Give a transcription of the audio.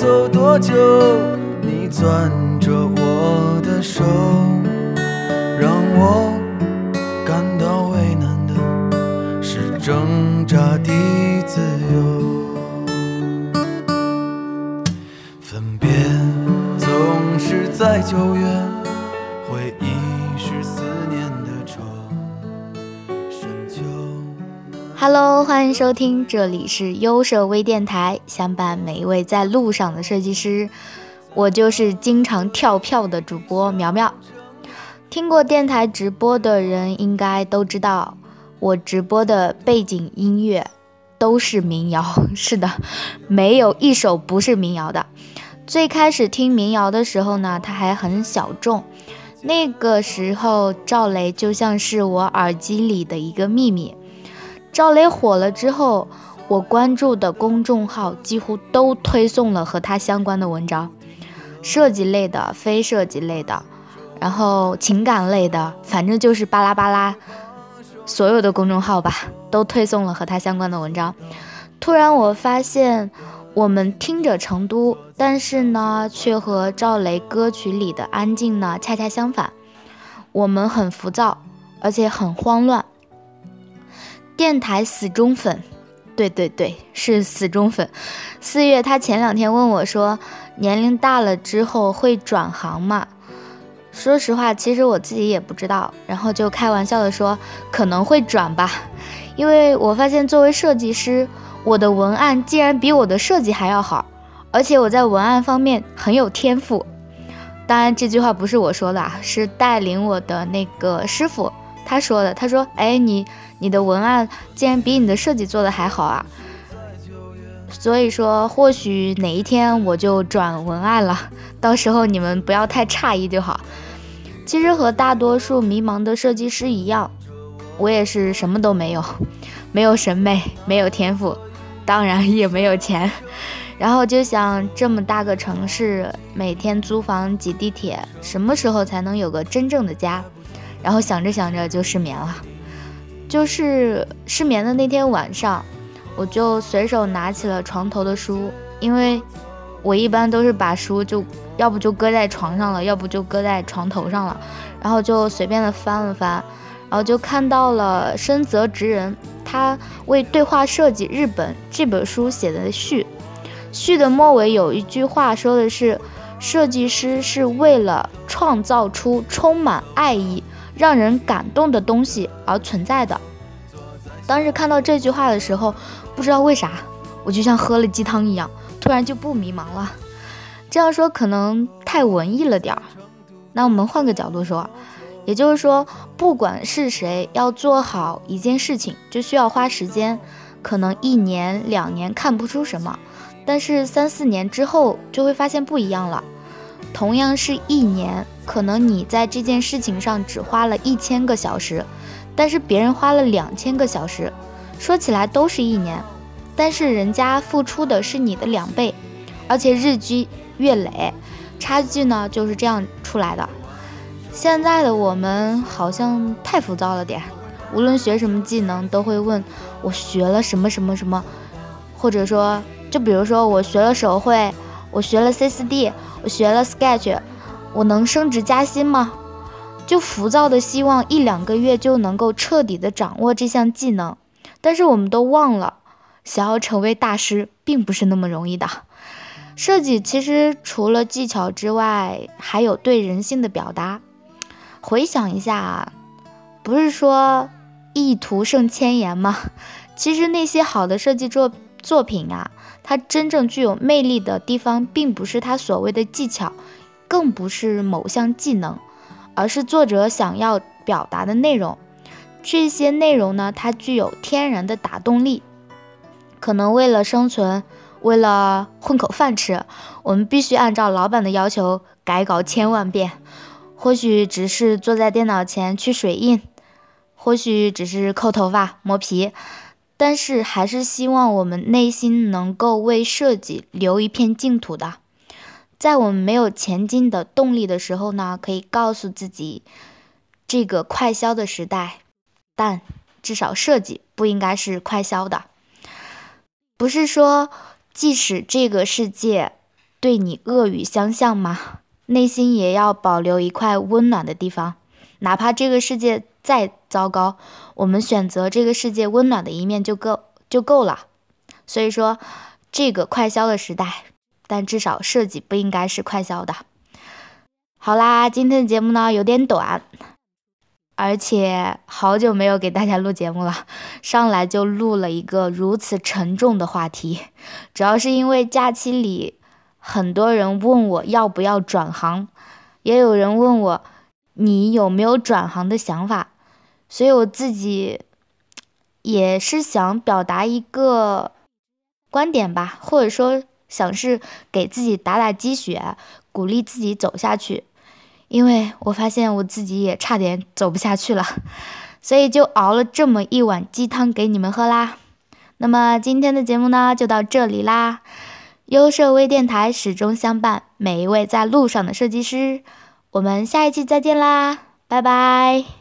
走多久？你攥着我的手，让我感到为难的是挣扎的自由。分别总是在九月，Hello，欢迎收听，这里是优设微电台，相伴每一位在路上的设计师。我就是经常跳票的主播苗苗。听过电台直播的人应该都知道，我直播的背景音乐都是民谣。是的，没有一首不是民谣的。最开始听民谣的时候呢，它还很小众，那个时候赵雷就像是我耳机里的一个秘密。赵雷火了之后，我关注的公众号几乎都推送了和他相关的文章，设计类的、非设计类的，然后情感类的，反正就是巴拉巴拉，所有的公众号吧都推送了和他相关的文章。突然我发现，我们听着成都，但是呢，却和赵雷歌曲里的安静呢恰恰相反。我们很浮躁，而且很慌乱。电台死忠粉，对对对，是死忠粉。四月他前两天问我说，年龄大了之后会转行吗？说实话，其实我自己也不知道，然后就开玩笑的说可能会转吧，因为我发现作为设计师，我的文案竟然比我的设计还要好，而且我在文案方面很有天赋。当然，这句话不是我说的，啊，是带领我的那个师傅他说的。他说：“哎，你你的文案竟然比你的设计做的还好啊！”所以说，或许哪一天我就转文案了，到时候你们不要太诧异就好。其实和大多数迷茫的设计师一样，我也是什么都没有，没有审美，没有天赋，当然也没有钱。然后就想这么大个城市，每天租房挤地铁，什么时候才能有个真正的家？然后想着想着就失眠了。就是失眠的那天晚上，我就随手拿起了床头的书，因为我一般都是把书就要不就搁在床上了，要不就搁在床头上了，然后就随便的翻了翻，然后就看到了深泽直人他为《对话设计日本》这本书写的序。序的末尾有一句话说的是：“设计师是为了创造出充满爱意、让人感动的东西而存在的。”当时看到这句话的时候，不知道为啥，我就像喝了鸡汤一样，突然就不迷茫了。这样说可能太文艺了点儿，那我们换个角度说，也就是说，不管是谁要做好一件事情，就需要花时间，可能一年两年看不出什么。但是三四年之后就会发现不一样了。同样是一年，可能你在这件事情上只花了一千个小时，但是别人花了两千个小时。说起来都是一年，但是人家付出的是你的两倍，而且日积月累，差距呢就是这样出来的。现在的我们好像太浮躁了点，无论学什么技能都会问我学了什么什么什么，或者说。就比如说，我学了手绘，我学了 C4D，我学了 Sketch，我能升职加薪吗？就浮躁的希望一两个月就能够彻底的掌握这项技能，但是我们都忘了，想要成为大师并不是那么容易的。设计其实除了技巧之外，还有对人性的表达。回想一下，不是说一图胜千言吗？其实那些好的设计作作品啊。它真正具有魅力的地方，并不是它所谓的技巧，更不是某项技能，而是作者想要表达的内容。这些内容呢，它具有天然的打动力。可能为了生存，为了混口饭吃，我们必须按照老板的要求改稿千万遍。或许只是坐在电脑前去水印，或许只是扣头发、磨皮。但是还是希望我们内心能够为设计留一片净土的。在我们没有前进的动力的时候呢，可以告诉自己，这个快消的时代，但至少设计不应该是快消的。不是说，即使这个世界对你恶语相向吗？内心也要保留一块温暖的地方，哪怕这个世界再糟糕，我们选择这个世界温暖的一面就够就够了。所以说，这个快消的时代。但至少设计不应该是快消的。好啦，今天的节目呢有点短，而且好久没有给大家录节目了，上来就录了一个如此沉重的话题，主要是因为假期里很多人问我要不要转行，也有人问我你有没有转行的想法，所以我自己也是想表达一个观点吧，或者说。想是给自己打打鸡血，鼓励自己走下去，因为我发现我自己也差点走不下去了，所以就熬了这么一碗鸡汤给你们喝啦。那么今天的节目呢，就到这里啦。优设微电台始终相伴每一位在路上的设计师，我们下一期再见啦，拜拜。